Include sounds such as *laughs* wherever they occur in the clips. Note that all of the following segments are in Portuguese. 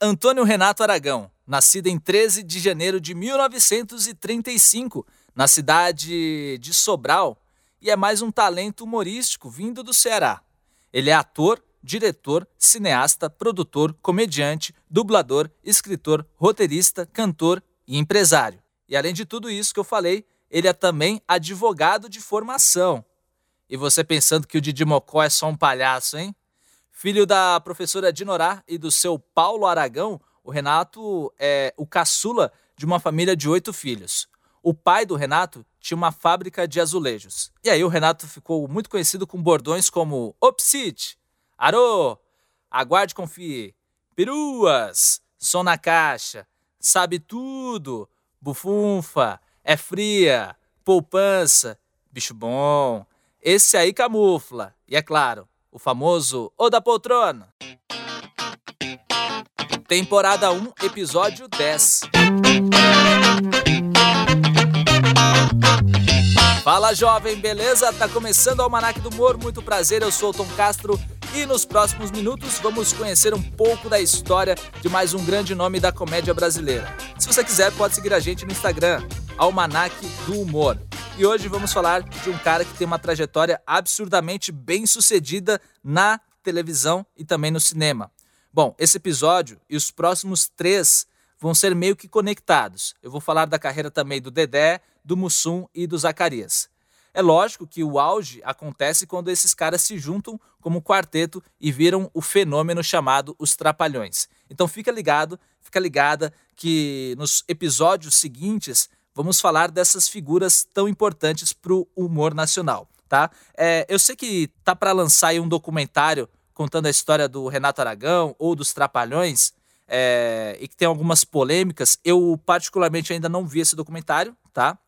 Antônio Renato Aragão, nascido em 13 de janeiro de 1935, na cidade de Sobral, e é mais um talento humorístico vindo do Ceará. Ele é ator, diretor, cineasta, produtor, comediante, dublador, escritor, roteirista, cantor e empresário. E além de tudo isso que eu falei, ele é também advogado de formação. E você pensando que o Didi Mocó é só um palhaço, hein? Filho da professora Dinorá e do seu Paulo Aragão, o Renato é o caçula de uma família de oito filhos. O pai do Renato tinha uma fábrica de azulejos. E aí o Renato ficou muito conhecido com bordões como Opsit, Arô, Aguarde Confie, Peruas, Som na Caixa, Sabe Tudo, Bufunfa, É Fria, Poupança, Bicho Bom. Esse aí camufla. E é claro, o famoso O da Poltrona. Temporada 1, episódio 10. Fala jovem, beleza? Tá começando o Almanac do Humor, muito prazer, eu sou o Tom Castro e nos próximos minutos vamos conhecer um pouco da história de mais um grande nome da comédia brasileira. Se você quiser, pode seguir a gente no Instagram, Almanac do Humor. E hoje vamos falar de um cara que tem uma trajetória absurdamente bem sucedida na televisão e também no cinema. Bom, esse episódio e os próximos três vão ser meio que conectados. Eu vou falar da carreira também do Dedé, do Mussum e do Zacarias. É lógico que o auge acontece quando esses caras se juntam como quarteto e viram o fenômeno chamado Os Trapalhões. Então fica ligado, fica ligada que nos episódios seguintes vamos falar dessas figuras tão importantes para o humor nacional, tá? É, eu sei que tá para lançar um documentário contando a história do Renato Aragão ou dos Trapalhões é, e que tem algumas polêmicas. Eu particularmente ainda não vi esse documentário, tá?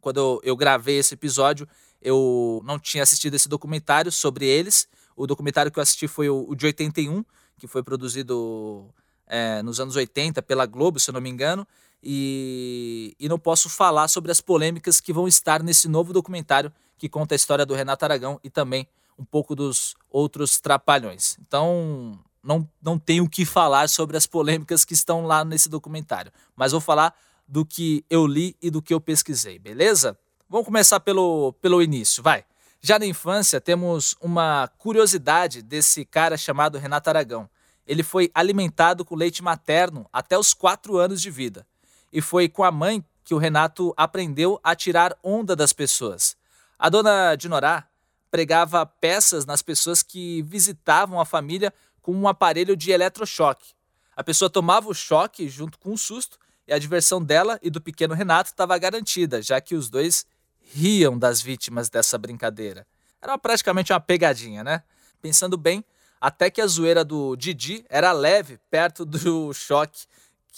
Quando eu, eu gravei esse episódio, eu não tinha assistido esse documentário sobre eles. O documentário que eu assisti foi o, o de 81, que foi produzido é, nos anos 80 pela Globo, se eu não me engano e, e não posso falar sobre as polêmicas que vão estar nesse novo documentário que conta a história do Renato Aragão e também um pouco dos outros trapalhões. Então, não, não tenho o que falar sobre as polêmicas que estão lá nesse documentário, mas vou falar do que eu li e do que eu pesquisei, beleza? Vamos começar pelo, pelo início, vai. Já na infância, temos uma curiosidade desse cara chamado Renato Aragão. Ele foi alimentado com leite materno até os 4 anos de vida e foi com a mãe que o Renato aprendeu a tirar onda das pessoas. A dona Dinorá pregava peças nas pessoas que visitavam a família com um aparelho de eletrochoque. A pessoa tomava o choque junto com o susto e a diversão dela e do pequeno Renato estava garantida, já que os dois riam das vítimas dessa brincadeira. Era praticamente uma pegadinha, né? Pensando bem, até que a zoeira do Didi era leve perto do *laughs* choque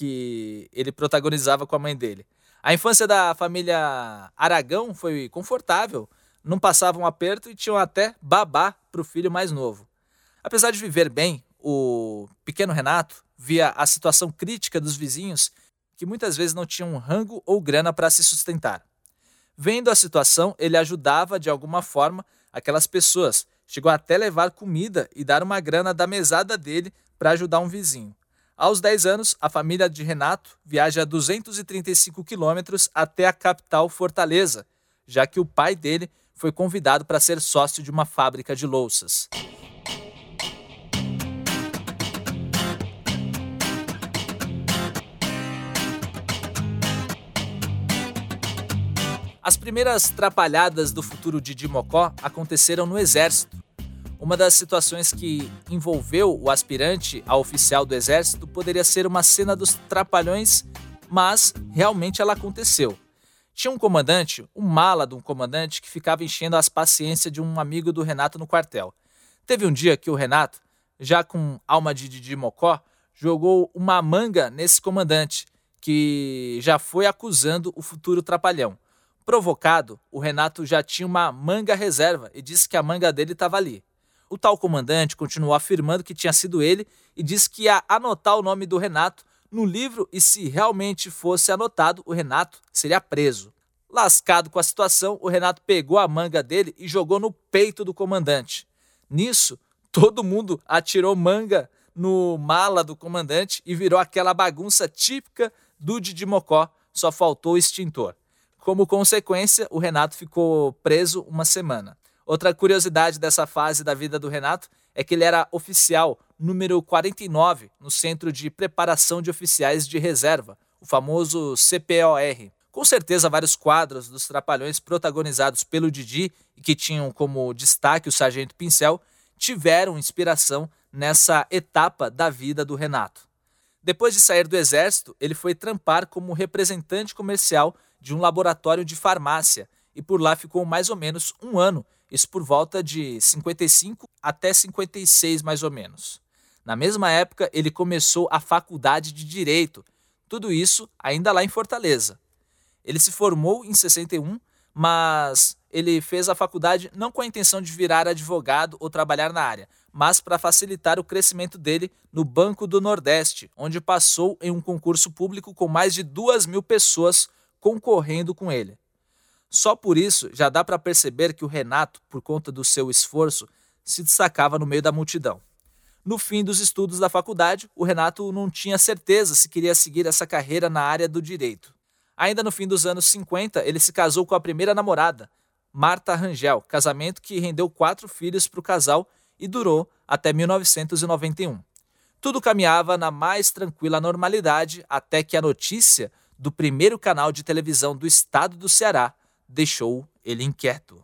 que ele protagonizava com a mãe dele. A infância da família Aragão foi confortável, não passavam um aperto e tinham até babá para o filho mais novo. Apesar de viver bem, o pequeno Renato via a situação crítica dos vizinhos que muitas vezes não tinham rango ou grana para se sustentar. Vendo a situação, ele ajudava de alguma forma aquelas pessoas. Chegou até levar comida e dar uma grana da mesada dele para ajudar um vizinho. Aos 10 anos, a família de Renato viaja 235 quilômetros até a capital Fortaleza, já que o pai dele foi convidado para ser sócio de uma fábrica de louças. As primeiras trapalhadas do futuro de Dimocó aconteceram no exército, uma das situações que envolveu o aspirante a oficial do exército poderia ser uma cena dos trapalhões, mas realmente ela aconteceu. Tinha um comandante, um mala de um comandante, que ficava enchendo as paciências de um amigo do Renato no quartel. Teve um dia que o Renato, já com alma de Didi Mocó, jogou uma manga nesse comandante, que já foi acusando o futuro trapalhão. Provocado, o Renato já tinha uma manga reserva e disse que a manga dele estava ali. O tal comandante continuou afirmando que tinha sido ele e disse que ia anotar o nome do Renato no livro e se realmente fosse anotado, o Renato seria preso. Lascado com a situação, o Renato pegou a manga dele e jogou no peito do comandante. Nisso, todo mundo atirou manga no mala do comandante e virou aquela bagunça típica do Didi Mocó, só faltou o extintor. Como consequência, o Renato ficou preso uma semana. Outra curiosidade dessa fase da vida do Renato é que ele era oficial número 49 no Centro de Preparação de Oficiais de Reserva, o famoso CPOR. Com certeza, vários quadros dos Trapalhões protagonizados pelo Didi e que tinham como destaque o Sargento Pincel tiveram inspiração nessa etapa da vida do Renato. Depois de sair do exército, ele foi trampar como representante comercial de um laboratório de farmácia e por lá ficou mais ou menos um ano, isso por volta de 55 até 56 mais ou menos. Na mesma época, ele começou a faculdade de Direito, tudo isso ainda lá em Fortaleza. Ele se formou em 61, mas ele fez a faculdade não com a intenção de virar advogado ou trabalhar na área, mas para facilitar o crescimento dele no Banco do Nordeste, onde passou em um concurso público com mais de duas mil pessoas concorrendo com ele. Só por isso já dá para perceber que o Renato, por conta do seu esforço, se destacava no meio da multidão. No fim dos estudos da faculdade, o Renato não tinha certeza se queria seguir essa carreira na área do direito. Ainda no fim dos anos 50, ele se casou com a primeira namorada, Marta Rangel, casamento que rendeu quatro filhos para o casal e durou até 1991. Tudo caminhava na mais tranquila normalidade até que a notícia do primeiro canal de televisão do estado do Ceará deixou ele inquieto.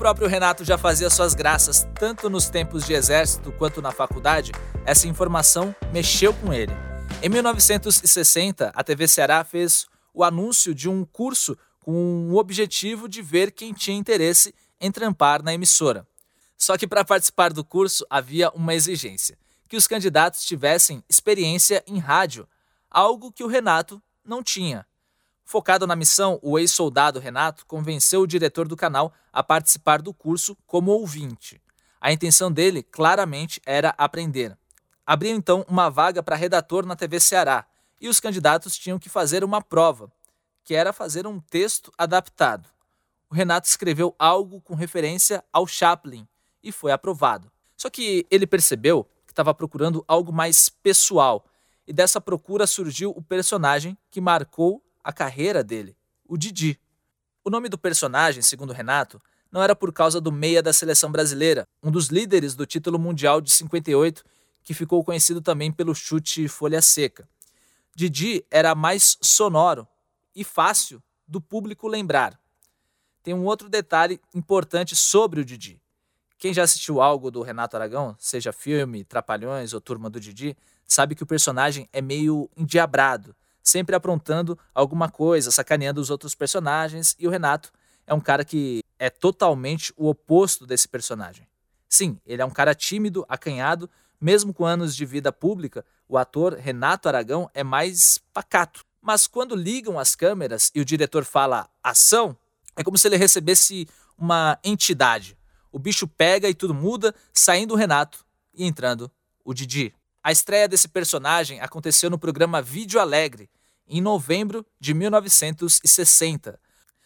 próprio Renato já fazia suas graças tanto nos tempos de exército quanto na faculdade, essa informação mexeu com ele. Em 1960, a TV Ceará fez o anúncio de um curso com o objetivo de ver quem tinha interesse em trampar na emissora. Só que para participar do curso havia uma exigência: que os candidatos tivessem experiência em rádio, algo que o Renato não tinha. Focado na missão, o ex-soldado Renato convenceu o diretor do canal a participar do curso como ouvinte. A intenção dele, claramente, era aprender. Abriu então uma vaga para redator na TV Ceará e os candidatos tinham que fazer uma prova, que era fazer um texto adaptado. O Renato escreveu algo com referência ao Chaplin e foi aprovado. Só que ele percebeu estava procurando algo mais pessoal, e dessa procura surgiu o personagem que marcou a carreira dele, o Didi. O nome do personagem, segundo Renato, não era por causa do meia da seleção brasileira, um dos líderes do título mundial de 58, que ficou conhecido também pelo chute folha seca. Didi era mais sonoro e fácil do público lembrar. Tem um outro detalhe importante sobre o Didi. Quem já assistiu algo do Renato Aragão, seja filme, Trapalhões ou Turma do Didi, sabe que o personagem é meio endiabrado, sempre aprontando alguma coisa, sacaneando os outros personagens, e o Renato é um cara que é totalmente o oposto desse personagem. Sim, ele é um cara tímido, acanhado, mesmo com anos de vida pública, o ator Renato Aragão é mais pacato. Mas quando ligam as câmeras e o diretor fala ação, é como se ele recebesse uma entidade. O bicho pega e tudo muda, saindo o Renato e entrando o Didi. A estreia desse personagem aconteceu no programa Vídeo Alegre, em novembro de 1960.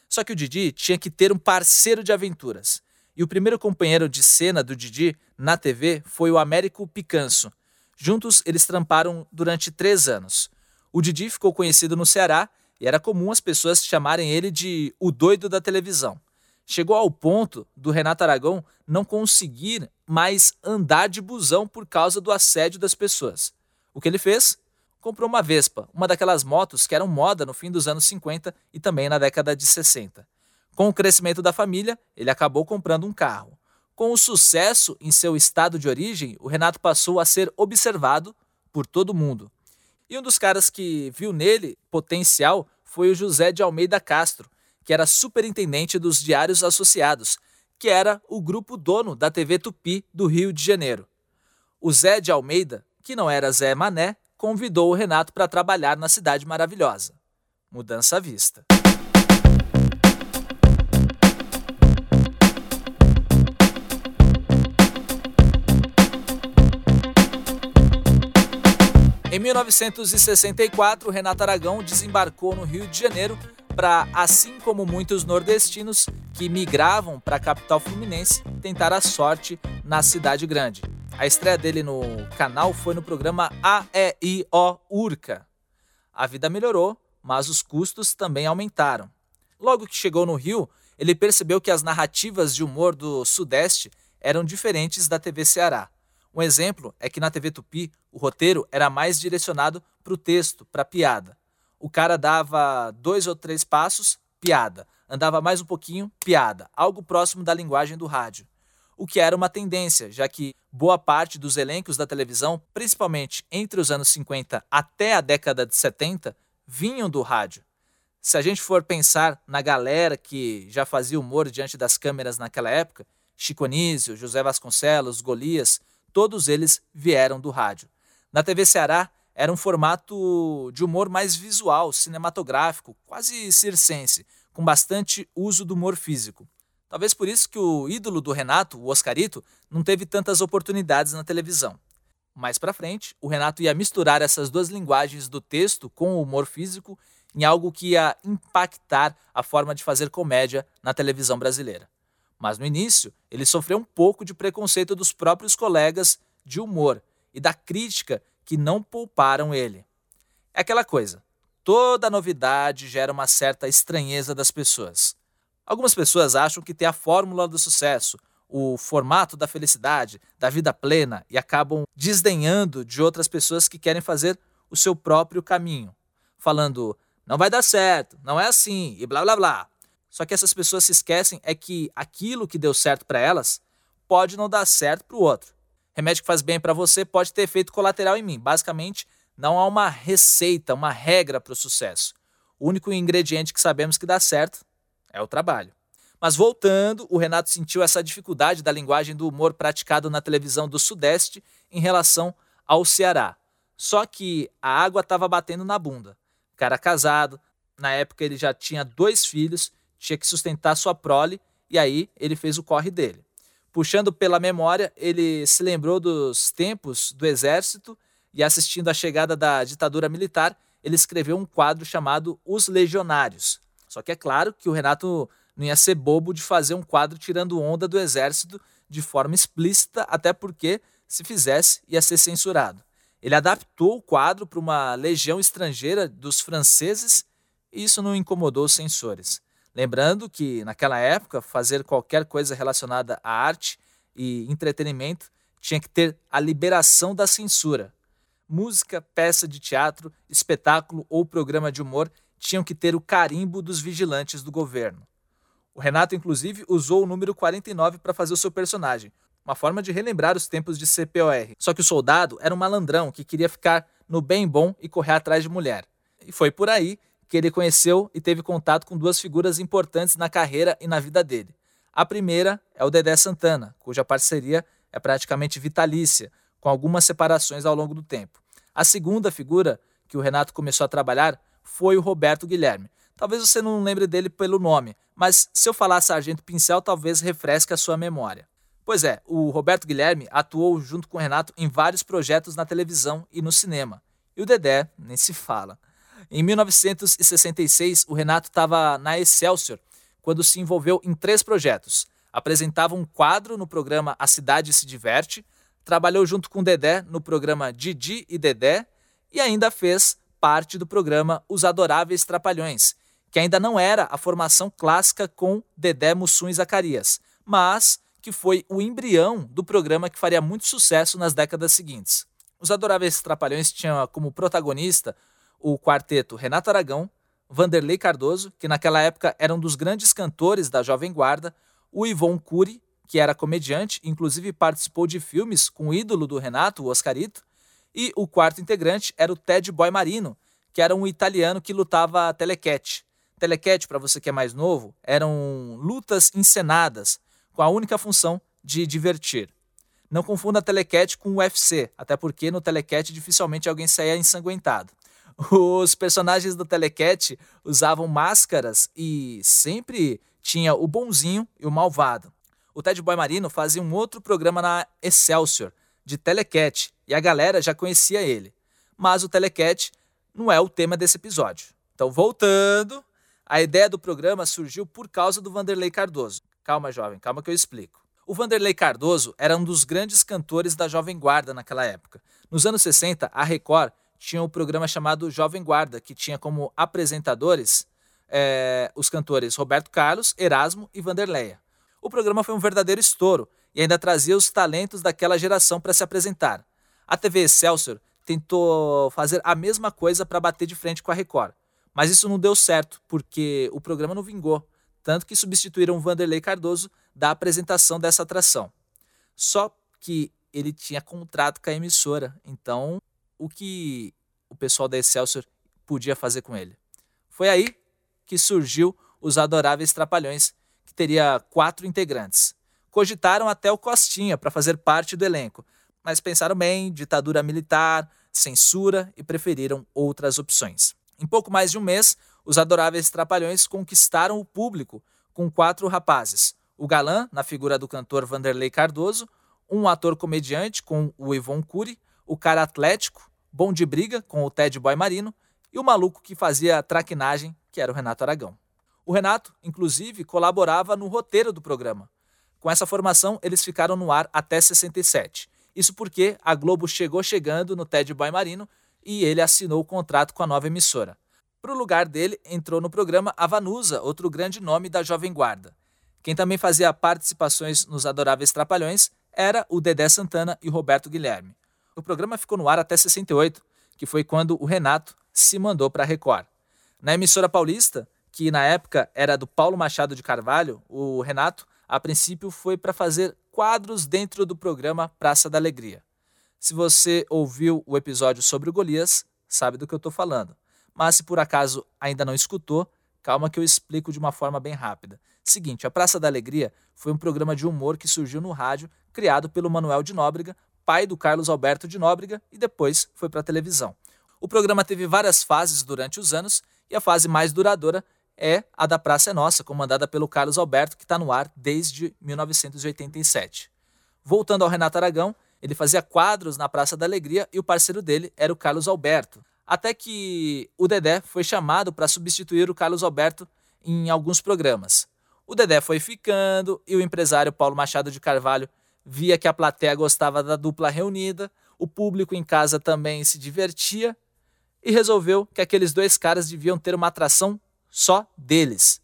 Só que o Didi tinha que ter um parceiro de aventuras. E o primeiro companheiro de cena do Didi na TV foi o Américo Picanso. Juntos, eles tramparam durante três anos. O Didi ficou conhecido no Ceará e era comum as pessoas chamarem ele de o doido da televisão. Chegou ao ponto do Renato Aragão não conseguir mais andar de busão por causa do assédio das pessoas. O que ele fez? Comprou uma Vespa, uma daquelas motos que eram moda no fim dos anos 50 e também na década de 60. Com o crescimento da família, ele acabou comprando um carro. Com o sucesso em seu estado de origem, o Renato passou a ser observado por todo mundo. E um dos caras que viu nele potencial foi o José de Almeida Castro, que era superintendente dos Diários Associados, que era o grupo dono da TV Tupi do Rio de Janeiro. O Zé de Almeida, que não era Zé Mané, convidou o Renato para trabalhar na Cidade Maravilhosa. Mudança à vista. Em 1964, Renato Aragão desembarcou no Rio de Janeiro para, assim como muitos nordestinos que migravam para a capital fluminense, tentar a sorte na cidade grande. A estreia dele no canal foi no programa AEIO Urca. A vida melhorou, mas os custos também aumentaram. Logo que chegou no Rio, ele percebeu que as narrativas de humor do Sudeste eram diferentes da TV Ceará. Um exemplo é que na TV Tupi, o roteiro era mais direcionado para o texto, para a piada. O cara dava dois ou três passos, piada. Andava mais um pouquinho, piada. Algo próximo da linguagem do rádio. O que era uma tendência, já que boa parte dos elencos da televisão, principalmente entre os anos 50 até a década de 70, vinham do rádio. Se a gente for pensar na galera que já fazia humor diante das câmeras naquela época, Chico Anísio, José Vasconcelos, Golias, todos eles vieram do rádio. Na TV Ceará, era um formato de humor mais visual, cinematográfico, quase circense, com bastante uso do humor físico. Talvez por isso que o ídolo do Renato, o Oscarito, não teve tantas oportunidades na televisão. Mais para frente, o Renato ia misturar essas duas linguagens do texto com o humor físico em algo que ia impactar a forma de fazer comédia na televisão brasileira. Mas no início, ele sofreu um pouco de preconceito dos próprios colegas de humor e da crítica que não pouparam ele. É aquela coisa: toda novidade gera uma certa estranheza das pessoas. Algumas pessoas acham que tem a fórmula do sucesso, o formato da felicidade, da vida plena e acabam desdenhando de outras pessoas que querem fazer o seu próprio caminho, falando não vai dar certo, não é assim e blá blá blá. Só que essas pessoas se esquecem é que aquilo que deu certo para elas pode não dar certo para o outro. Remédio que faz bem para você pode ter efeito colateral em mim. Basicamente, não há uma receita, uma regra para o sucesso. O único ingrediente que sabemos que dá certo é o trabalho. Mas voltando, o Renato sentiu essa dificuldade da linguagem do humor praticado na televisão do Sudeste em relação ao Ceará. Só que a água estava batendo na bunda. O cara casado, na época ele já tinha dois filhos, tinha que sustentar sua prole, e aí ele fez o corre dele. Puxando pela memória, ele se lembrou dos tempos do exército e assistindo à chegada da ditadura militar, ele escreveu um quadro chamado Os Legionários. Só que é claro que o Renato não ia ser bobo de fazer um quadro tirando onda do exército de forma explícita, até porque, se fizesse, ia ser censurado. Ele adaptou o quadro para uma legião estrangeira dos franceses e isso não incomodou os censores. Lembrando que, naquela época, fazer qualquer coisa relacionada à arte e entretenimento tinha que ter a liberação da censura. Música, peça de teatro, espetáculo ou programa de humor tinham que ter o carimbo dos vigilantes do governo. O Renato, inclusive, usou o número 49 para fazer o seu personagem, uma forma de relembrar os tempos de CPOR. Só que o soldado era um malandrão que queria ficar no bem bom e correr atrás de mulher. E foi por aí que ele conheceu e teve contato com duas figuras importantes na carreira e na vida dele. A primeira é o Dedé Santana, cuja parceria é praticamente vitalícia, com algumas separações ao longo do tempo. A segunda figura que o Renato começou a trabalhar foi o Roberto Guilherme. Talvez você não lembre dele pelo nome, mas se eu falar Sargento Pincel, talvez refresque a sua memória. Pois é, o Roberto Guilherme atuou junto com o Renato em vários projetos na televisão e no cinema. E o Dedé nem se fala. Em 1966, o Renato estava na Excelsior quando se envolveu em três projetos. Apresentava um quadro no programa A Cidade Se Diverte, trabalhou junto com Dedé no programa Didi e Dedé e ainda fez parte do programa Os Adoráveis Trapalhões, que ainda não era a formação clássica com Dedé Mussum e Zacarias, mas que foi o embrião do programa que faria muito sucesso nas décadas seguintes. Os Adoráveis Trapalhões tinham como protagonista o quarteto Renato Aragão, Vanderlei Cardoso, que naquela época era um dos grandes cantores da Jovem Guarda, o Ivon Cury, que era comediante, inclusive participou de filmes com o ídolo do Renato, o Oscarito, e o quarto integrante era o Ted Boy Marino, que era um italiano que lutava telequete. Telequete, para você que é mais novo, eram lutas encenadas, com a única função de divertir. Não confunda telequete com UFC, até porque no telequete dificilmente alguém saía ensanguentado. Os personagens do Telecat usavam máscaras e sempre tinha o bonzinho e o malvado. O Ted Boy Marino fazia um outro programa na Excelsior, de Telecat, e a galera já conhecia ele. Mas o Telecat não é o tema desse episódio. Então, voltando, A ideia do programa surgiu por causa do Vanderlei Cardoso. Calma, jovem, calma que eu explico. O Vanderlei Cardoso era um dos grandes cantores da Jovem Guarda naquela época. Nos anos 60, a Record tinha um programa chamado Jovem Guarda, que tinha como apresentadores é, os cantores Roberto Carlos, Erasmo e Vanderleia. O programa foi um verdadeiro estouro e ainda trazia os talentos daquela geração para se apresentar. A TV Excelsior tentou fazer a mesma coisa para bater de frente com a Record, mas isso não deu certo porque o programa não vingou, tanto que substituíram Vanderlei Cardoso da apresentação dessa atração. Só que ele tinha contrato com a emissora, então o que o pessoal da Excelsior podia fazer com ele? Foi aí que surgiu os Adoráveis Trapalhões, que teria quatro integrantes. Cogitaram até o Costinha para fazer parte do elenco, mas pensaram bem, ditadura militar, censura e preferiram outras opções. Em pouco mais de um mês, os Adoráveis Trapalhões conquistaram o público com quatro rapazes: o galã, na figura do cantor Vanderlei Cardoso, um ator comediante com o Ivon Cury, o cara atlético, bom de briga com o Ted Boy Marino e o maluco que fazia traquinagem, que era o Renato Aragão. O Renato, inclusive, colaborava no roteiro do programa. Com essa formação, eles ficaram no ar até 67. Isso porque a Globo chegou chegando no Ted Boy Marino e ele assinou o contrato com a nova emissora. Para o lugar dele, entrou no programa a Vanusa, outro grande nome da Jovem Guarda. Quem também fazia participações nos Adoráveis Trapalhões era o Dedé Santana e o Roberto Guilherme. O programa ficou no ar até 68, que foi quando o Renato se mandou para a Record. Na emissora paulista, que na época era do Paulo Machado de Carvalho, o Renato, a princípio, foi para fazer quadros dentro do programa Praça da Alegria. Se você ouviu o episódio sobre o Golias, sabe do que eu estou falando. Mas se por acaso ainda não escutou, calma que eu explico de uma forma bem rápida. Seguinte, a Praça da Alegria foi um programa de humor que surgiu no rádio, criado pelo Manuel de Nóbrega, pai do Carlos Alberto de Nóbrega, e depois foi para a televisão. O programa teve várias fases durante os anos, e a fase mais duradoura é a da Praça é Nossa, comandada pelo Carlos Alberto, que está no ar desde 1987. Voltando ao Renato Aragão, ele fazia quadros na Praça da Alegria e o parceiro dele era o Carlos Alberto. Até que o Dedé foi chamado para substituir o Carlos Alberto em alguns programas. O Dedé foi ficando e o empresário Paulo Machado de Carvalho via que a plateia gostava da dupla reunida, o público em casa também se divertia e resolveu que aqueles dois caras deviam ter uma atração só deles.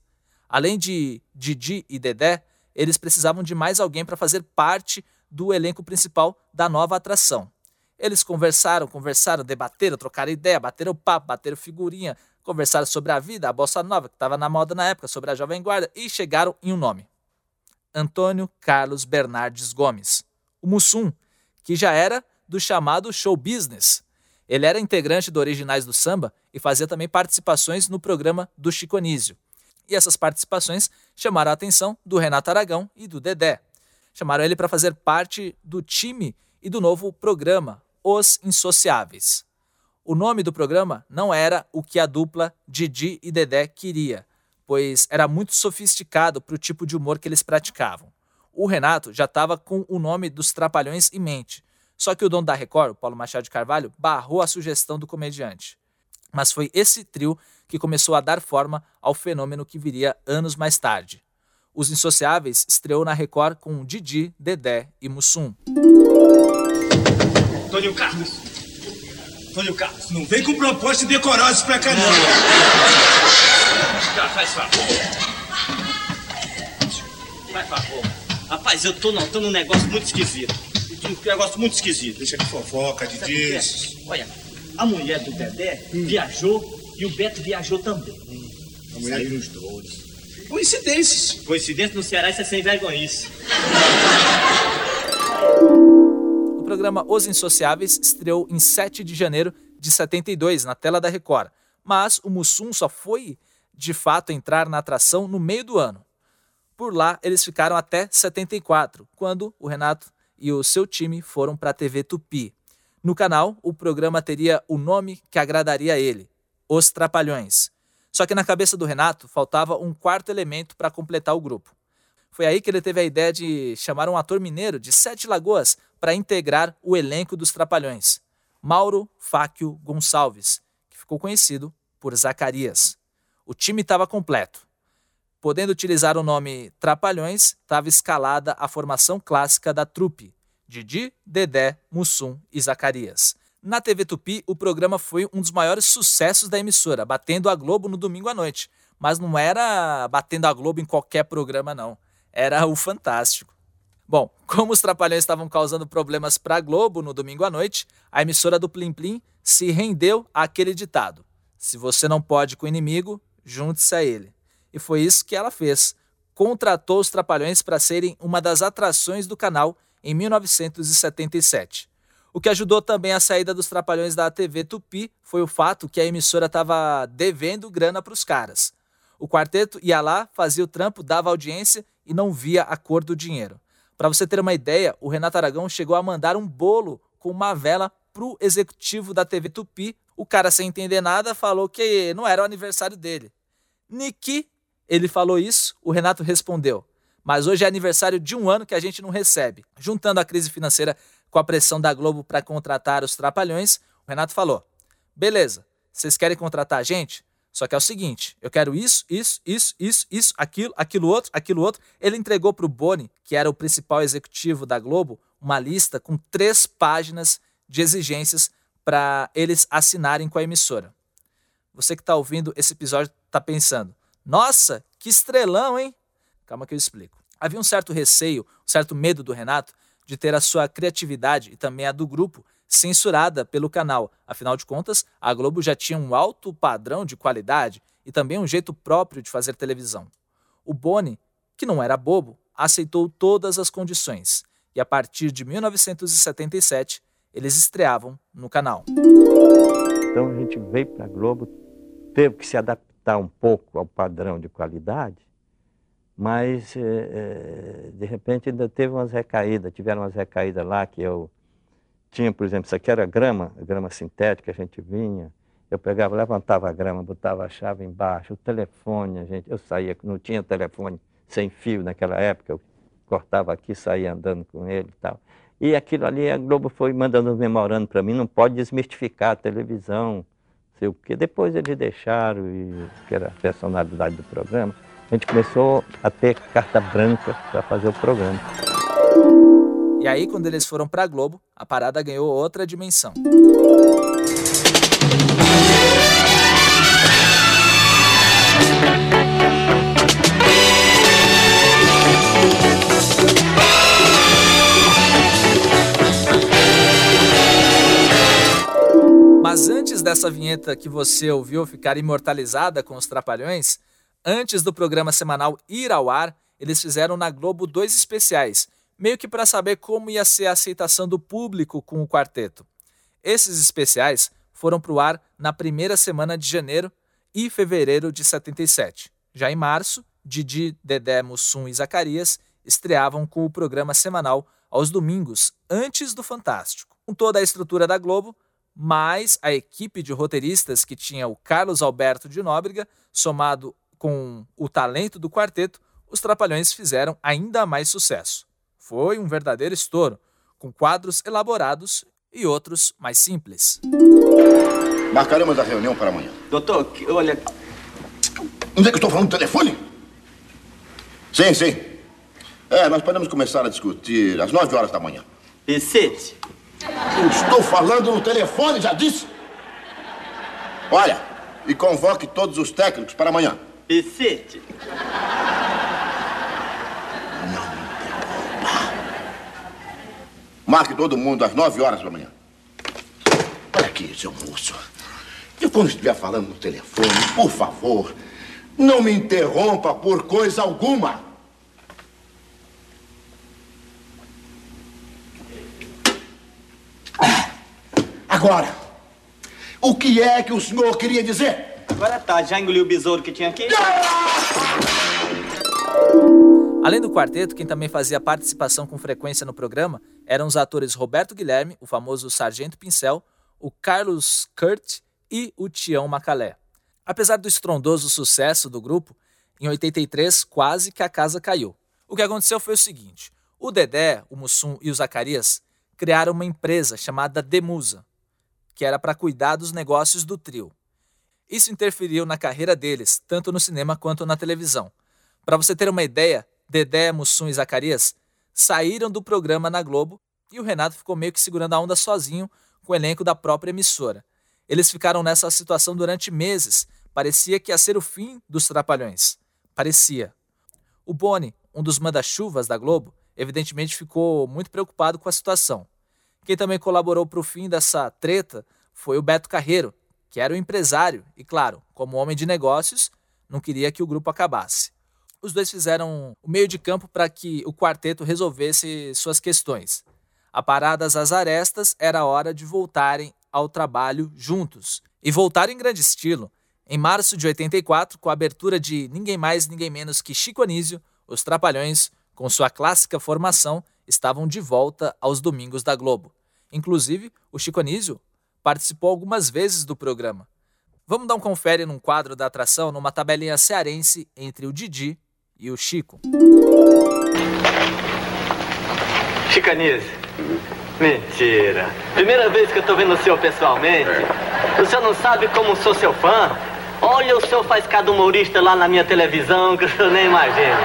Além de Didi e Dedé, eles precisavam de mais alguém para fazer parte do elenco principal da nova atração. Eles conversaram, conversaram, debateram, trocaram ideia, bateram papo, bateram figurinha, conversaram sobre a vida, a bossa nova que estava na moda na época, sobre a Jovem Guarda e chegaram em um nome. Antônio Carlos Bernardes Gomes, o Mussum, que já era do chamado show business. Ele era integrante do Originais do Samba e fazia também participações no programa do Chico Anísio. E essas participações chamaram a atenção do Renato Aragão e do Dedé. Chamaram ele para fazer parte do time e do novo programa Os Insociáveis. O nome do programa não era o que a dupla Didi e Dedé queria, pois era muito sofisticado para o tipo de humor que eles praticavam. O Renato já estava com o nome dos Trapalhões em mente, só que o dono da Record, Paulo Machado de Carvalho, barrou a sugestão do comediante. Mas foi esse trio que começou a dar forma ao fenômeno que viria anos mais tarde. Os Insociáveis estreou na Record com Didi, Dedé e Mussum. Antônio Carlos. Antônio Carlos, não vem com proposta decorosa pra cá não. Faz favor. Faz favor. Rapaz, eu tô notando um negócio muito esquisito. Um negócio muito esquisito. Deixa de fofoca, de disso. Olha, a mulher do Dedé hum. viajou e o Beto viajou também. Hum. A mulher Saíram os dois. Coincidências. Coincidência no Ceará, isso é sem vergonhice. O programa Os Insociáveis estreou em 7 de janeiro de 72 na tela da Record. Mas o Mussum só foi de fato entrar na atração no meio do ano. Por lá, eles ficaram até 74, quando o Renato e o seu time foram para a TV Tupi. No canal, o programa teria o nome que agradaria a ele: Os Trapalhões. Só que na cabeça do Renato faltava um quarto elemento para completar o grupo. Foi aí que ele teve a ideia de chamar um ator mineiro de Sete Lagoas para integrar o elenco dos Trapalhões, Mauro Fáquio Gonçalves, que ficou conhecido por Zacarias. O time estava completo. Podendo utilizar o nome Trapalhões, estava escalada a formação clássica da trupe: Didi, Dedé, Mussum e Zacarias. Na TV Tupi, o programa foi um dos maiores sucessos da emissora, batendo a Globo no domingo à noite. Mas não era batendo a Globo em qualquer programa, não. Era o Fantástico. Bom, como os Trapalhões estavam causando problemas para a Globo no domingo à noite, a emissora do Plim Plim se rendeu àquele ditado: Se você não pode com o inimigo, junte-se a ele. E foi isso que ela fez. Contratou os Trapalhões para serem uma das atrações do canal em 1977. O que ajudou também a saída dos Trapalhões da TV Tupi foi o fato que a emissora estava devendo grana para os caras. O quarteto ia lá, fazia o trampo, dava audiência e não via a cor do dinheiro. Para você ter uma ideia, o Renato Aragão chegou a mandar um bolo com uma vela para o executivo da TV Tupi. O cara, sem entender nada, falou que não era o aniversário dele. Niki, ele falou isso, o Renato respondeu. Mas hoje é aniversário de um ano que a gente não recebe. Juntando a crise financeira com a pressão da Globo para contratar os trapalhões, o Renato falou: beleza, vocês querem contratar a gente? Só que é o seguinte, eu quero isso, isso, isso, isso, isso, aquilo, aquilo outro, aquilo outro. Ele entregou para o Boni, que era o principal executivo da Globo, uma lista com três páginas de exigências para eles assinarem com a emissora. Você que está ouvindo esse episódio está pensando: nossa, que estrelão, hein? Calma que eu explico. Havia um certo receio, um certo medo do Renato de ter a sua criatividade e também a do grupo censurada pelo canal. Afinal de contas, a Globo já tinha um alto padrão de qualidade e também um jeito próprio de fazer televisão. O Boni, que não era bobo, aceitou todas as condições e a partir de 1977 eles estreavam no canal. Então a gente veio para a Globo, teve que se adaptar um pouco ao padrão de qualidade, mas é, de repente ainda teve umas recaídas, tiveram umas recaídas lá que eu tinha, por exemplo, isso aqui era grama, grama sintética, a gente vinha, eu pegava, levantava a grama, botava a chave embaixo, o telefone, a gente, eu saía, não tinha telefone sem fio naquela época, eu cortava aqui, saía andando com ele e tal. E aquilo ali, a Globo foi mandando um memorando para mim, não pode desmistificar a televisão, sei o quê. Depois eles deixaram, e, que era a personalidade do programa, a gente começou a ter carta branca para fazer o programa. E aí, quando eles foram para Globo, a parada ganhou outra dimensão. Mas antes dessa vinheta que você ouviu ficar imortalizada com os Trapalhões, antes do programa semanal ir ao ar, eles fizeram na Globo dois especiais meio que para saber como ia ser a aceitação do público com o quarteto. Esses especiais foram para o ar na primeira semana de janeiro e fevereiro de 77. Já em março, Didi, Dedé, Mussum e Zacarias estreavam com o programa semanal aos domingos, antes do Fantástico. Com toda a estrutura da Globo, mais a equipe de roteiristas que tinha o Carlos Alberto de Nóbrega, somado com o talento do quarteto, os Trapalhões fizeram ainda mais sucesso. Foi um verdadeiro estouro, com quadros elaborados e outros mais simples. Marcaremos a reunião para amanhã. Doutor, olha. Onde é que eu estou falando no telefone? Sim, sim. É, nós podemos começar a discutir às nove horas da manhã. Pecete. Eu estou falando no telefone, já disse. Olha, e convoque todos os técnicos para amanhã. Pecete. Marque todo mundo às 9 horas da manhã. Olha aqui, seu moço. E quando estiver falando no telefone, por favor, não me interrompa por coisa alguma. Agora, o que é que o senhor queria dizer? Agora tá, já engoliu o besouro que tinha aqui? Além do quarteto, quem também fazia participação com frequência no programa eram os atores Roberto Guilherme, o famoso Sargento Pincel, o Carlos Kurt e o Tião Macalé. Apesar do estrondoso sucesso do grupo, em 83 quase que a casa caiu. O que aconteceu foi o seguinte: o Dedé, o Mussum e o Zacarias criaram uma empresa chamada Demusa, que era para cuidar dos negócios do trio. Isso interferiu na carreira deles, tanto no cinema quanto na televisão. Para você ter uma ideia, Dedé, Mussum e Zacarias saíram do programa na Globo e o Renato ficou meio que segurando a onda sozinho com o elenco da própria emissora. Eles ficaram nessa situação durante meses. Parecia que ia ser o fim dos Trapalhões. Parecia. O Boni, um dos manda-chuvas da Globo, evidentemente ficou muito preocupado com a situação. Quem também colaborou para o fim dessa treta foi o Beto Carreiro, que era o empresário e, claro, como homem de negócios, não queria que o grupo acabasse os dois fizeram o meio de campo para que o quarteto resolvesse suas questões. Aparadas às arestas, era hora de voltarem ao trabalho juntos. E voltaram em grande estilo. Em março de 84, com a abertura de ninguém mais, ninguém menos que Chico Anísio, os Trapalhões, com sua clássica formação, estavam de volta aos domingos da Globo. Inclusive, o Chico Anísio participou algumas vezes do programa. Vamos dar um confere num quadro da atração numa tabelinha cearense entre o Didi e o Chico. Chicanise. Mentira. Primeira vez que eu tô vendo o senhor pessoalmente. O senhor não sabe como sou seu fã? Olha, o senhor faz cada humorista lá na minha televisão *laughs* que o senhor nem imagina.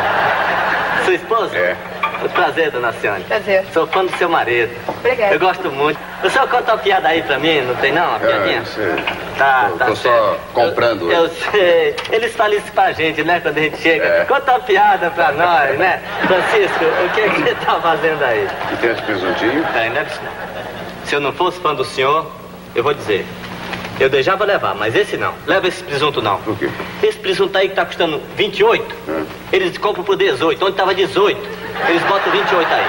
Sua esposa? É. Prazer, dona Ciane. Prazer. Sou fã do seu marido. Obrigada. Eu gosto muito. O senhor conta uma piada aí pra mim, não tem não? Uma piadinha? eu sei. Tá, Tô- tá tô só certo. comprando. Eu, eu sei. Eles falam isso pra gente, né, quando a gente chega. É. Conta uma piada pra nós, né? Francisco, o que é que você tá fazendo aí? E tem esse presuntinho? É, é não. Se eu não fosse fã do senhor, eu vou dizer. Eu deixava levar, mas esse não. Leva esse presunto não. Por quê? Esse presunto aí que tá custando 28, eles compram por 18. Onde tava 18, eles botam 28 aí.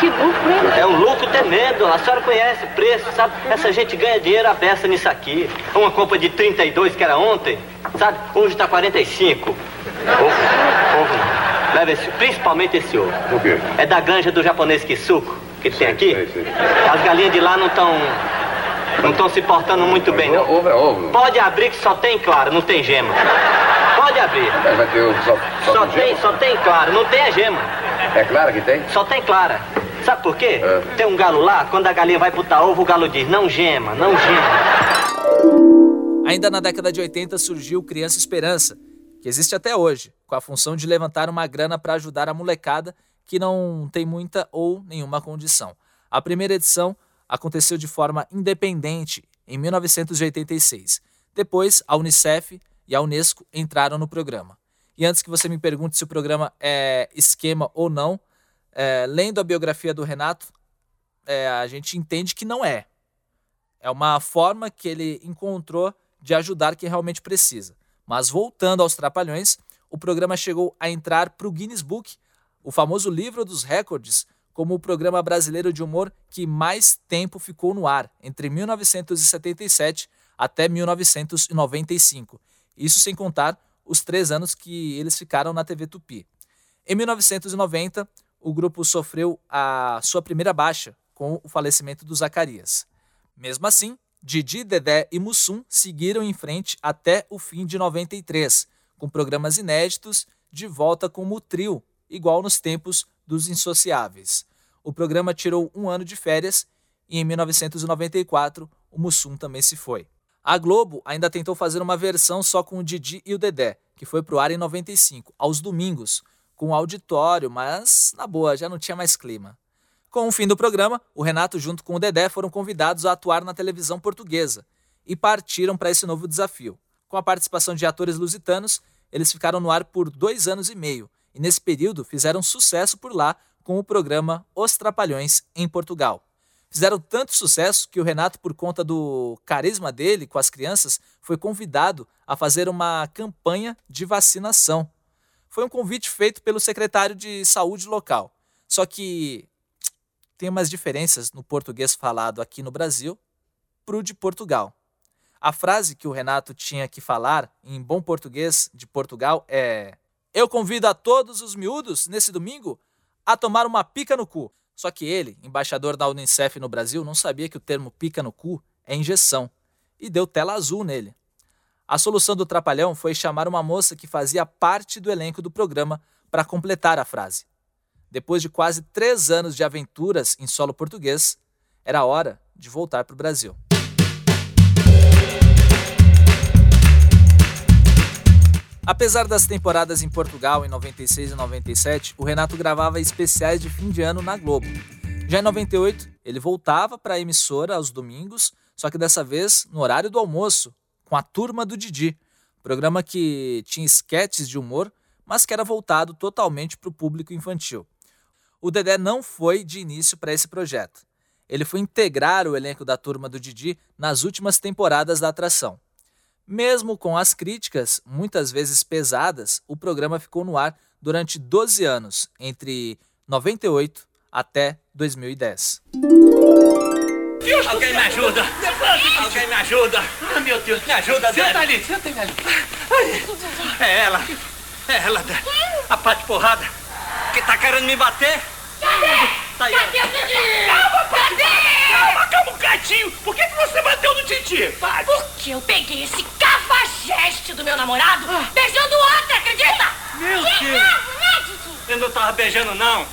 Que lucro, hein? É um lucro tremendo. A senhora conhece o preço, sabe? Essa gente ganha dinheiro à beça nisso aqui. Uma compra de 32 que era ontem, sabe? Hoje tá 45. Ovo, ovo não. Leva esse, principalmente esse ovo. Por quê? É da granja do japonês Kisuko, que tem aqui. sei, sei. As galinhas de lá não estão não estão se portando muito bem, não. Ovo é ovo. Pode abrir que só tem claro, não tem gema. Pode abrir. Mas vai ter ovo só, só, Só tem, gema? só tem claro, não tem a gema. É claro que tem? Só tem clara. Sabe por quê? É. Tem um galo lá, quando a galinha vai botar ovo, o galo diz, não gema, não gema. Ainda na década de 80 surgiu Criança Esperança, que existe até hoje, com a função de levantar uma grana para ajudar a molecada que não tem muita ou nenhuma condição. A primeira edição aconteceu de forma independente em 1986. Depois, a Unicef e a Unesco entraram no programa. E antes que você me pergunte se o programa é esquema ou não, é, lendo a biografia do Renato, é, a gente entende que não é. É uma forma que ele encontrou de ajudar quem realmente precisa. Mas voltando aos Trapalhões, o programa chegou a entrar para o Guinness Book, o famoso livro dos recordes, como o programa brasileiro de humor que mais tempo ficou no ar, entre 1977 até 1995. Isso sem contar os três anos que eles ficaram na TV Tupi. Em 1990, o grupo sofreu a sua primeira baixa com o falecimento do Zacarias. Mesmo assim, Didi, Dedé e Mussum seguiram em frente até o fim de 93, com programas inéditos de volta como o trio, igual nos tempos dos Insociáveis. O programa tirou um ano de férias e em 1994 o Mussum também se foi. A Globo ainda tentou fazer uma versão só com o Didi e o Dedé, que foi pro ar em 95, aos domingos, com auditório, mas na boa, já não tinha mais clima. Com o fim do programa, o Renato junto com o Dedé foram convidados a atuar na televisão portuguesa e partiram para esse novo desafio. Com a participação de atores lusitanos, eles ficaram no ar por dois anos e meio e nesse período fizeram sucesso por lá com o programa Os Trapalhões em Portugal. Fizeram tanto sucesso que o Renato, por conta do carisma dele com as crianças, foi convidado a fazer uma campanha de vacinação. Foi um convite feito pelo secretário de saúde local. Só que tem umas diferenças no português falado aqui no Brasil para o de Portugal. A frase que o Renato tinha que falar em bom português de Portugal é: Eu convido a todos os miúdos nesse domingo a tomar uma pica no cu. Só que ele, embaixador da Unicef no Brasil, não sabia que o termo pica no cu é injeção e deu tela azul nele. A solução do Trapalhão foi chamar uma moça que fazia parte do elenco do programa para completar a frase. Depois de quase três anos de aventuras em solo português, era hora de voltar para o Brasil. Apesar das temporadas em Portugal em 96 e 97, o Renato gravava especiais de fim de ano na Globo. Já em 98, ele voltava para a emissora aos domingos, só que dessa vez no horário do almoço, com a turma do Didi, programa que tinha esquetes de humor, mas que era voltado totalmente para o público infantil. O Dedé não foi de início para esse projeto. Ele foi integrar o elenco da turma do Didi nas últimas temporadas da atração. Mesmo com as críticas, muitas vezes pesadas, o programa ficou no ar durante 12 anos, entre 98 até 2010. Alguém me ajuda! Alguém me ajuda! Ah, meu Deus. Me ajuda, Senta Dé. ali, senta ali. É ela! É ela, Dé. A parte porrada que tá querendo me bater! Tá aí, ó. Calma, calma um gatinho. Por que, que você bateu no Titi? Vai. Porque eu peguei esse cafajeste do meu namorado beijando outra, acredita? Meu que Deus. bravo, né? Eu não tava beijando, não.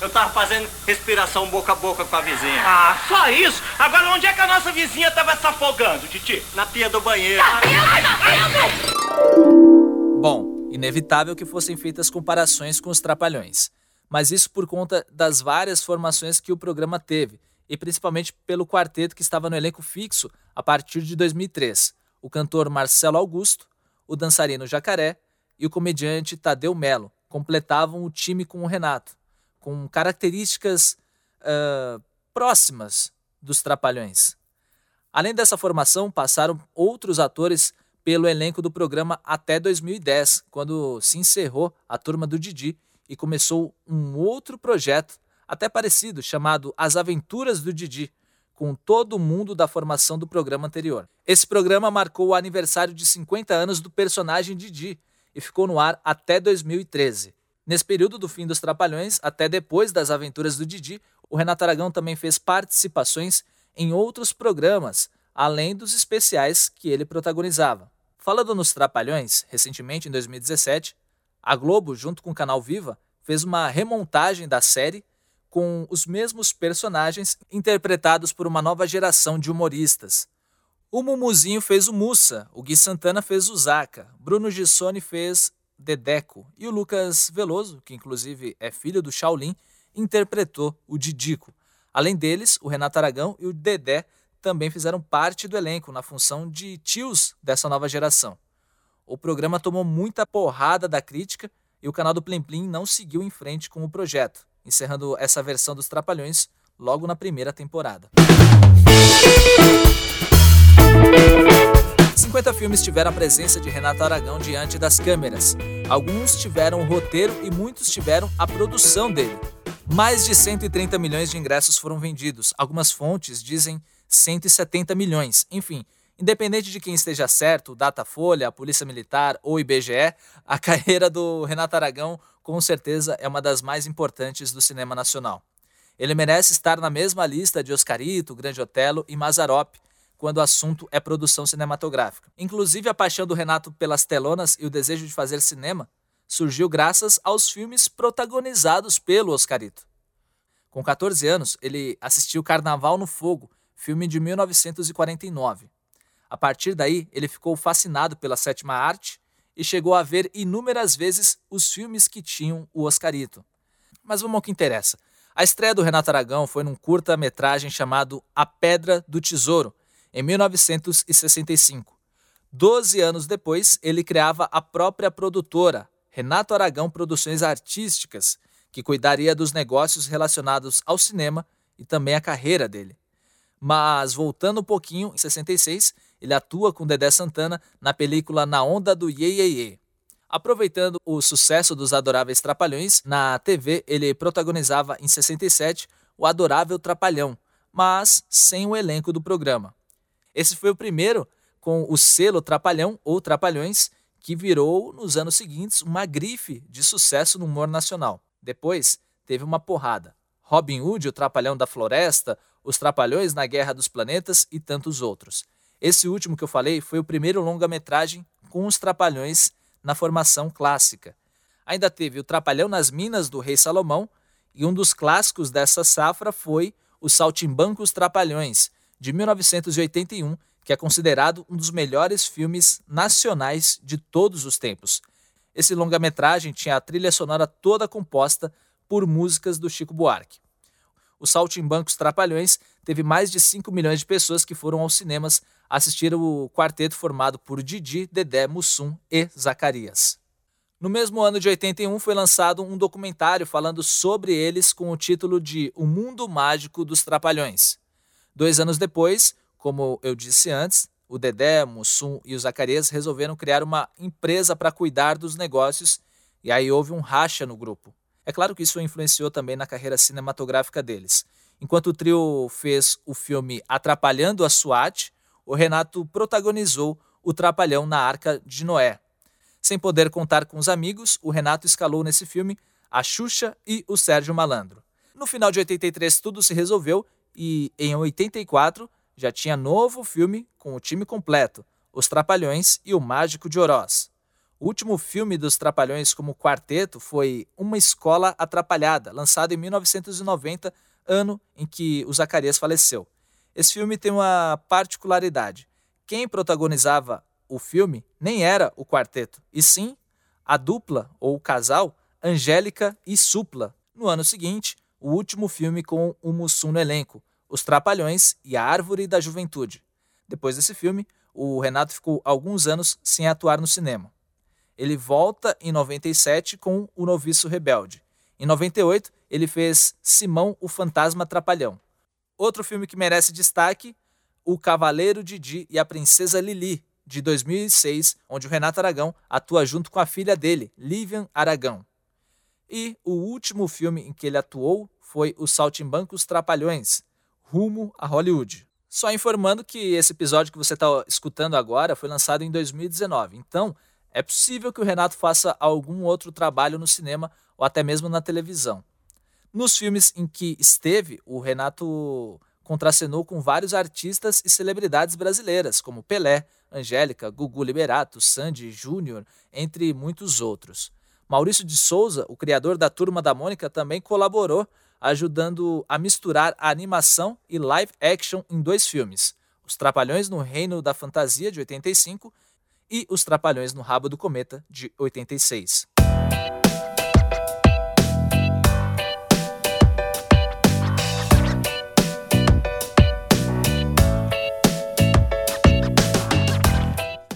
Eu tava fazendo respiração boca a boca com a vizinha. Ah, só isso? Agora onde é que a nossa vizinha tava se afogando, Titi? Na pia do banheiro. Tá vendo? Tá vendo? Bom, inevitável que fossem feitas comparações com os Trapalhões, mas isso por conta das várias formações que o programa teve, e principalmente pelo quarteto que estava no elenco fixo a partir de 2003: o cantor Marcelo Augusto, o dançarino Jacaré e o comediante Tadeu Melo completavam o time com o Renato, com características ah, próximas dos Trapalhões. Além dessa formação, passaram outros atores pelo elenco do programa até 2010, quando se encerrou a turma do Didi e começou um outro projeto, até parecido, chamado As Aventuras do Didi, com todo mundo da formação do programa anterior. Esse programa marcou o aniversário de 50 anos do personagem Didi e ficou no ar até 2013. Nesse período do fim dos Trapalhões, até depois das aventuras do Didi, o Renato Aragão também fez participações em outros programas, além dos especiais que ele protagonizava. Falando nos Trapalhões, recentemente em 2017, a Globo, junto com o canal Viva, fez uma remontagem da série com os mesmos personagens interpretados por uma nova geração de humoristas. O Mumuzinho fez o Mussa, o Gui Santana fez o Zaca, Bruno Gissoni fez Dedeco e o Lucas Veloso, que inclusive é filho do Shaolin, interpretou o Didico. Além deles, o Renato Aragão e o Dedé também fizeram parte do elenco na função de tios dessa nova geração. O programa tomou muita porrada da crítica e o canal do Plim Plim não seguiu em frente com o projeto, encerrando essa versão dos Trapalhões logo na primeira temporada. 50 filmes tiveram a presença de Renato Aragão diante das câmeras. Alguns tiveram o roteiro e muitos tiveram a produção dele. Mais de 130 milhões de ingressos foram vendidos. Algumas fontes dizem 170 milhões. Enfim, independente de quem esteja certo, Datafolha, a Polícia Militar ou IBGE, a *laughs* carreira do Renato Aragão com certeza é uma das mais importantes do cinema nacional. Ele merece estar na mesma lista de Oscarito, Grande Otelo e Mazarop, quando o assunto é produção cinematográfica. Inclusive, a paixão do Renato pelas telonas e o desejo de fazer cinema surgiu graças aos filmes protagonizados pelo Oscarito. Com 14 anos, ele assistiu Carnaval no Fogo, filme de 1949. A partir daí, ele ficou fascinado pela sétima arte e chegou a ver inúmeras vezes os filmes que tinham o Oscarito. Mas vamos ao que interessa. A estreia do Renato Aragão foi num curta-metragem chamado A Pedra do Tesouro, em 1965. Doze anos depois, ele criava a própria produtora, Renato Aragão Produções Artísticas, que cuidaria dos negócios relacionados ao cinema e também à carreira dele. Mas, voltando um pouquinho, em 66, ele atua com Dedé Santana na película Na Onda do Ye Ye Ye. Aproveitando o sucesso dos Adoráveis Trapalhões, na TV ele protagonizava em 67 o Adorável Trapalhão, mas sem o elenco do programa. Esse foi o primeiro com o selo Trapalhão ou Trapalhões, que virou, nos anos seguintes, uma grife de sucesso no humor nacional. Depois, teve uma porrada. Robin Hood, o Trapalhão da Floresta, Os Trapalhões na Guerra dos Planetas e tantos outros. Esse último que eu falei foi o primeiro longa-metragem com os Trapalhões na formação clássica. Ainda teve o Trapalhão nas Minas do Rei Salomão e um dos clássicos dessa safra foi Os Saltimbancos Trapalhões, de 1981, que é considerado um dos melhores filmes nacionais de todos os tempos. Esse longa-metragem tinha a trilha sonora toda composta por músicas do Chico Buarque. O Saltimbancos Trapalhões teve mais de 5 milhões de pessoas que foram aos cinemas assistir o quarteto formado por Didi, Dedé, Mussum e Zacarias. No mesmo ano de 81 foi lançado um documentário falando sobre eles com o título de O Mundo Mágico dos Trapalhões. Dois anos depois, como eu disse antes, o Dedé, Mussum e o Zacarias resolveram criar uma empresa para cuidar dos negócios e aí houve um racha no grupo. É claro que isso influenciou também na carreira cinematográfica deles. Enquanto o trio fez o filme Atrapalhando a SWAT, o Renato protagonizou o Trapalhão na Arca de Noé. Sem poder contar com os amigos, o Renato escalou nesse filme a Xuxa e o Sérgio Malandro. No final de 83 tudo se resolveu e em 84 já tinha novo filme com o time completo, Os Trapalhões e o Mágico de Oroz. O último filme dos Trapalhões como quarteto foi Uma Escola Atrapalhada, lançado em 1990, ano em que o Zacarias faleceu. Esse filme tem uma particularidade. Quem protagonizava o filme nem era o quarteto, e sim a dupla ou casal Angélica e Supla. No ano seguinte, o último filme com o Mussum no elenco, os Trapalhões e A Árvore da Juventude. Depois desse filme, o Renato ficou alguns anos sem atuar no cinema. Ele volta em 97 com O Noviço Rebelde. Em 98, ele fez Simão o Fantasma Trapalhão. Outro filme que merece destaque, O Cavaleiro Didi e a Princesa Lili, de 2006, onde o Renato Aragão atua junto com a filha dele, Livian Aragão. E o último filme em que ele atuou foi Os Saltimbancos Trapalhões, rumo a Hollywood. Só informando que esse episódio que você está escutando agora foi lançado em 2019. Então, é possível que o Renato faça algum outro trabalho no cinema ou até mesmo na televisão. Nos filmes em que esteve, o Renato contracenou com vários artistas e celebridades brasileiras, como Pelé, Angélica, Gugu Liberato, Sandy Júnior, entre muitos outros. Maurício de Souza, o criador da Turma da Mônica, também colaborou ajudando a misturar a animação e live action em dois filmes: Os Trapalhões no Reino da Fantasia, de 85, e Os Trapalhões no Rabo do Cometa, de 86.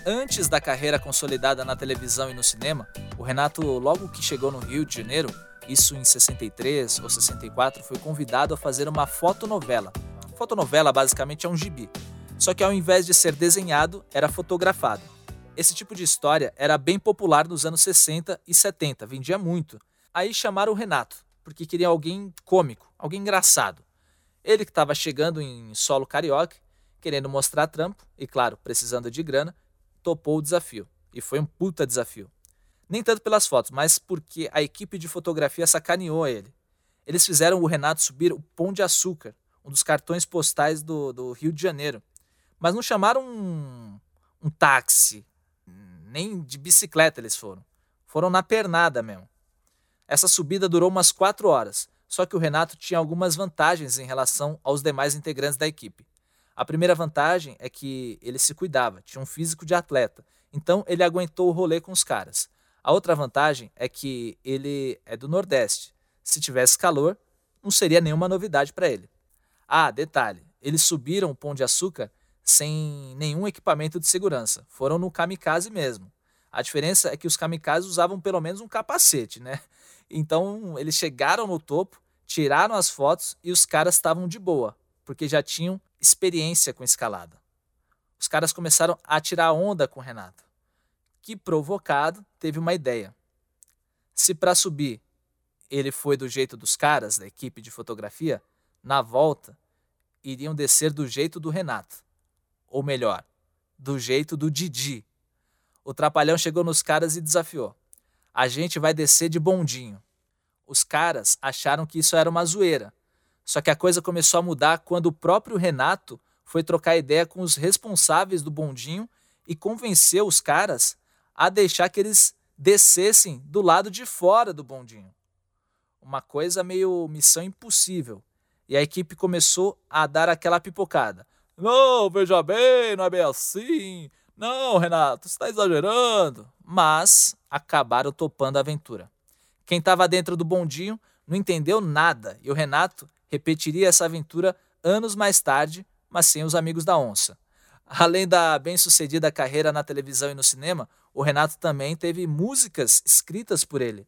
Antes da carreira consolidada na televisão e no cinema, o Renato, logo que chegou no Rio de Janeiro, isso em 63 ou 64, foi convidado a fazer uma fotonovela. Fotonovela basicamente é um gibi, só que ao invés de ser desenhado, era fotografado. Esse tipo de história era bem popular nos anos 60 e 70, vendia muito. Aí chamaram o Renato, porque queria alguém cômico, alguém engraçado. Ele que estava chegando em solo carioca, querendo mostrar trampo e, claro, precisando de grana, topou o desafio. E foi um puta desafio. Nem tanto pelas fotos, mas porque a equipe de fotografia sacaneou ele. Eles fizeram o Renato subir o Pão de Açúcar, um dos cartões postais do, do Rio de Janeiro. Mas não chamaram um, um táxi, nem de bicicleta eles foram. Foram na pernada mesmo. Essa subida durou umas quatro horas, só que o Renato tinha algumas vantagens em relação aos demais integrantes da equipe. A primeira vantagem é que ele se cuidava, tinha um físico de atleta, então ele aguentou o rolê com os caras. A outra vantagem é que ele é do Nordeste. Se tivesse calor, não seria nenhuma novidade para ele. Ah, detalhe: eles subiram o Pão de Açúcar sem nenhum equipamento de segurança. Foram no kamikaze mesmo. A diferença é que os kamikazes usavam pelo menos um capacete, né? *laughs* Então eles chegaram no topo, tiraram as fotos e os caras estavam de boa, porque já tinham experiência com escalada. Os caras começaram a tirar onda com o Renato que, provocado, teve uma ideia. Se para subir ele foi do jeito dos caras da equipe de fotografia, na volta iriam descer do jeito do Renato. Ou melhor, do jeito do Didi. O trapalhão chegou nos caras e desafiou: A gente vai descer de bondinho. Os caras acharam que isso era uma zoeira. Só que a coisa começou a mudar quando o próprio Renato foi trocar ideia com os responsáveis do bondinho e convenceu os caras a deixar que eles descessem do lado de fora do bondinho. Uma coisa meio missão impossível. E a equipe começou a dar aquela pipocada. Não, veja bem, não é bem assim. Não, Renato, você está exagerando. Mas acabaram topando a aventura. Quem estava dentro do bondinho não entendeu nada e o Renato repetiria essa aventura anos mais tarde, mas sem os amigos da onça. Além da bem-sucedida carreira na televisão e no cinema, o Renato também teve músicas escritas por ele.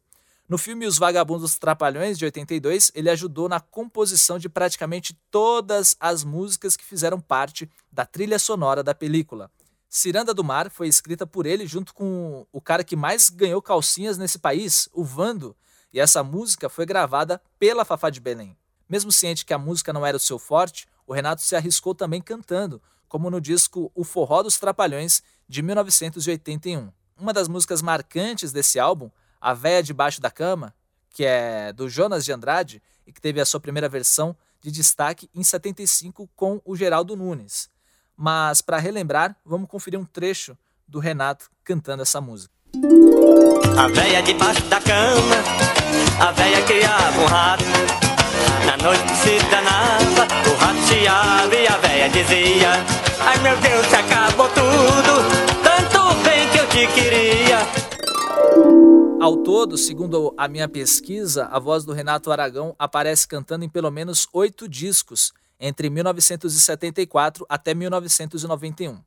No filme Os Vagabundos Trapalhões, de 82, ele ajudou na composição de praticamente todas as músicas que fizeram parte da trilha sonora da película. Ciranda do Mar foi escrita por ele junto com o cara que mais ganhou calcinhas nesse país, o Vando, e essa música foi gravada pela Fafá de Belém. Mesmo ciente que a música não era o seu forte, o Renato se arriscou também cantando, como no disco O Forró dos Trapalhões, de 1981. Uma das músicas marcantes desse álbum, A Véia Debaixo da Cama, que é do Jonas de Andrade e que teve a sua primeira versão de destaque em 75 com o Geraldo Nunes. Mas para relembrar, vamos conferir um trecho do Renato cantando essa música. A véia debaixo da cama, a véia criava um rato. Na noite se danava, o rato chiava e a véia dizia: Ai meu Deus, acabou tudo, tanto bem que eu te queria. Ao todo, segundo a minha pesquisa, a voz do Renato Aragão aparece cantando em pelo menos oito discos entre 1974 até 1991.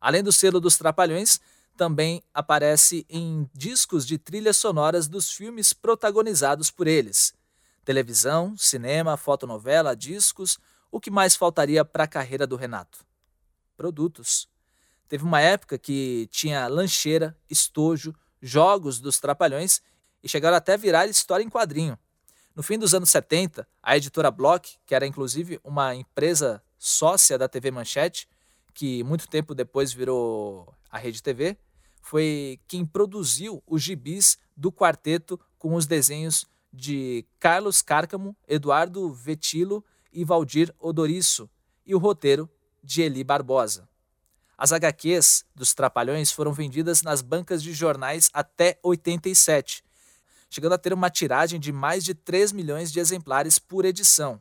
Além do selo dos Trapalhões, também aparece em discos de trilhas sonoras dos filmes protagonizados por eles. Televisão, cinema, fotonovela, discos, o que mais faltaria para a carreira do Renato? Produtos. Teve uma época que tinha lancheira, estojo, jogos dos Trapalhões e chegaram até a virar história em quadrinho. No fim dos anos 70, a editora Block, que era inclusive uma empresa sócia da TV Manchete, que muito tempo depois virou a Rede TV, foi quem produziu os gibis do quarteto com os desenhos de Carlos Cárcamo, Eduardo Vetilo e Valdir Odoriço, e o roteiro de Eli Barbosa. As HQs dos Trapalhões foram vendidas nas bancas de jornais até 87 chegando a ter uma tiragem de mais de 3 milhões de exemplares por edição.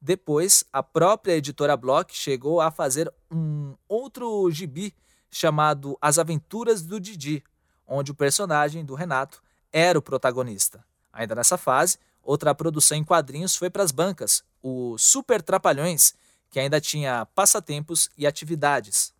Depois, a própria editora Block chegou a fazer um outro gibi chamado As Aventuras do Didi, onde o personagem do Renato era o protagonista. Ainda nessa fase, outra produção em quadrinhos foi para as bancas, o Super Trapalhões, que ainda tinha passatempos e atividades.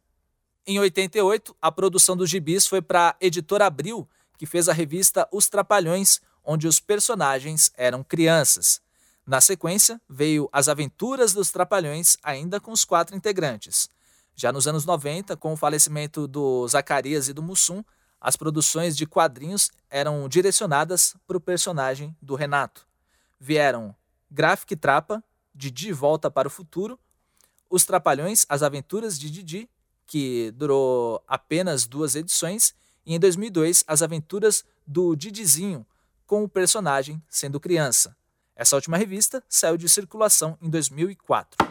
Em 88, a produção dos gibis foi para a editora Abril, que fez a revista Os Trapalhões, onde os personagens eram crianças. Na sequência, veio As Aventuras dos Trapalhões, ainda com os quatro integrantes. Já nos anos 90, com o falecimento do Zacarias e do Mussum, as produções de quadrinhos eram direcionadas para o personagem do Renato. Vieram Graphic Trapa, Didi Volta para o Futuro, Os Trapalhões, As Aventuras de Didi, que durou apenas duas edições, e em 2002 As Aventuras do Didizinho, com o personagem sendo criança. Essa última revista saiu de circulação em 2004.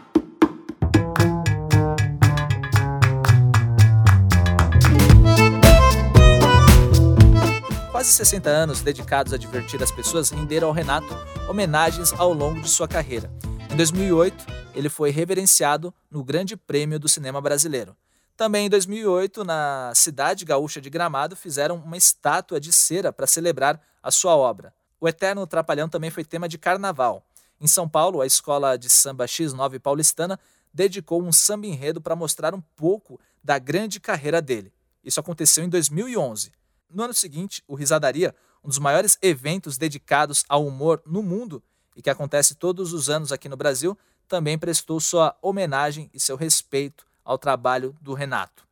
Quase 60 anos dedicados a divertir as pessoas renderam ao Renato homenagens ao longo de sua carreira. Em 2008, ele foi reverenciado no Grande Prêmio do Cinema Brasileiro. Também em 2008, na cidade gaúcha de Gramado, fizeram uma estátua de cera para celebrar a sua obra. O Eterno Trapalhão também foi tema de carnaval. Em São Paulo, a escola de samba X9 paulistana dedicou um samba enredo para mostrar um pouco da grande carreira dele. Isso aconteceu em 2011. No ano seguinte, o Risadaria, um dos maiores eventos dedicados ao humor no mundo e que acontece todos os anos aqui no Brasil, também prestou sua homenagem e seu respeito ao trabalho do Renato.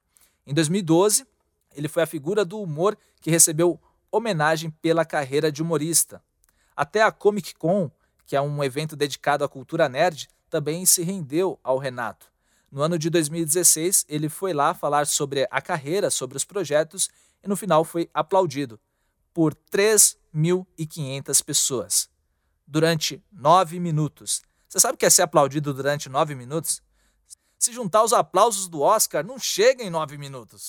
Em 2012, ele foi a figura do humor que recebeu homenagem pela carreira de humorista. Até a Comic Con, que é um evento dedicado à cultura nerd, também se rendeu ao Renato. No ano de 2016, ele foi lá falar sobre a carreira, sobre os projetos e no final foi aplaudido por 3.500 pessoas durante nove minutos. Você sabe o que é ser aplaudido durante nove minutos? Se juntar os aplausos do Oscar, não chega em nove minutos.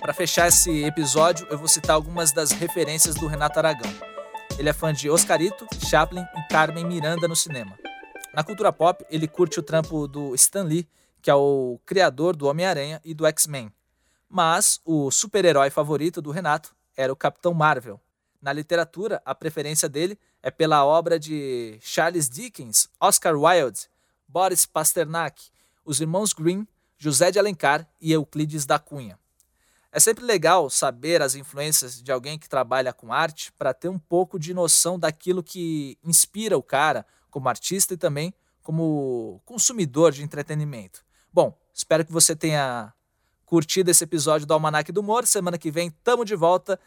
para fechar esse episódio, eu vou citar algumas das referências do Renato Aragão. Ele é fã de Oscarito, Chaplin e Carmen Miranda no cinema. Na cultura pop, ele curte o trampo do Stan Lee, que é o criador do Homem-Aranha e do X-Men. Mas o super-herói favorito do Renato era o Capitão Marvel. Na literatura, a preferência dele é pela obra de Charles Dickens, Oscar Wilde, Boris Pasternak, os irmãos Grimm, José de Alencar e Euclides da Cunha. É sempre legal saber as influências de alguém que trabalha com arte para ter um pouco de noção daquilo que inspira o cara como artista e também como consumidor de entretenimento. Bom, espero que você tenha curtido esse episódio do Almanac do Humor. Semana que vem tamo de volta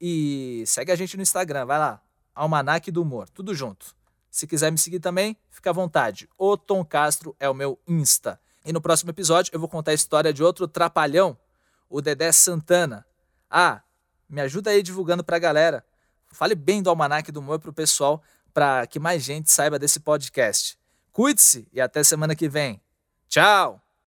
e segue a gente no Instagram, vai lá, Almanac do Humor, tudo junto. Se quiser me seguir também, fica à vontade. O Tom Castro é o meu Insta. E no próximo episódio eu vou contar a história de outro trapalhão, o Dedé Santana. Ah, me ajuda aí divulgando pra galera. Fale bem do Almanac do Humor pro pessoal, para que mais gente saiba desse podcast. Cuide-se e até semana que vem. Tchau!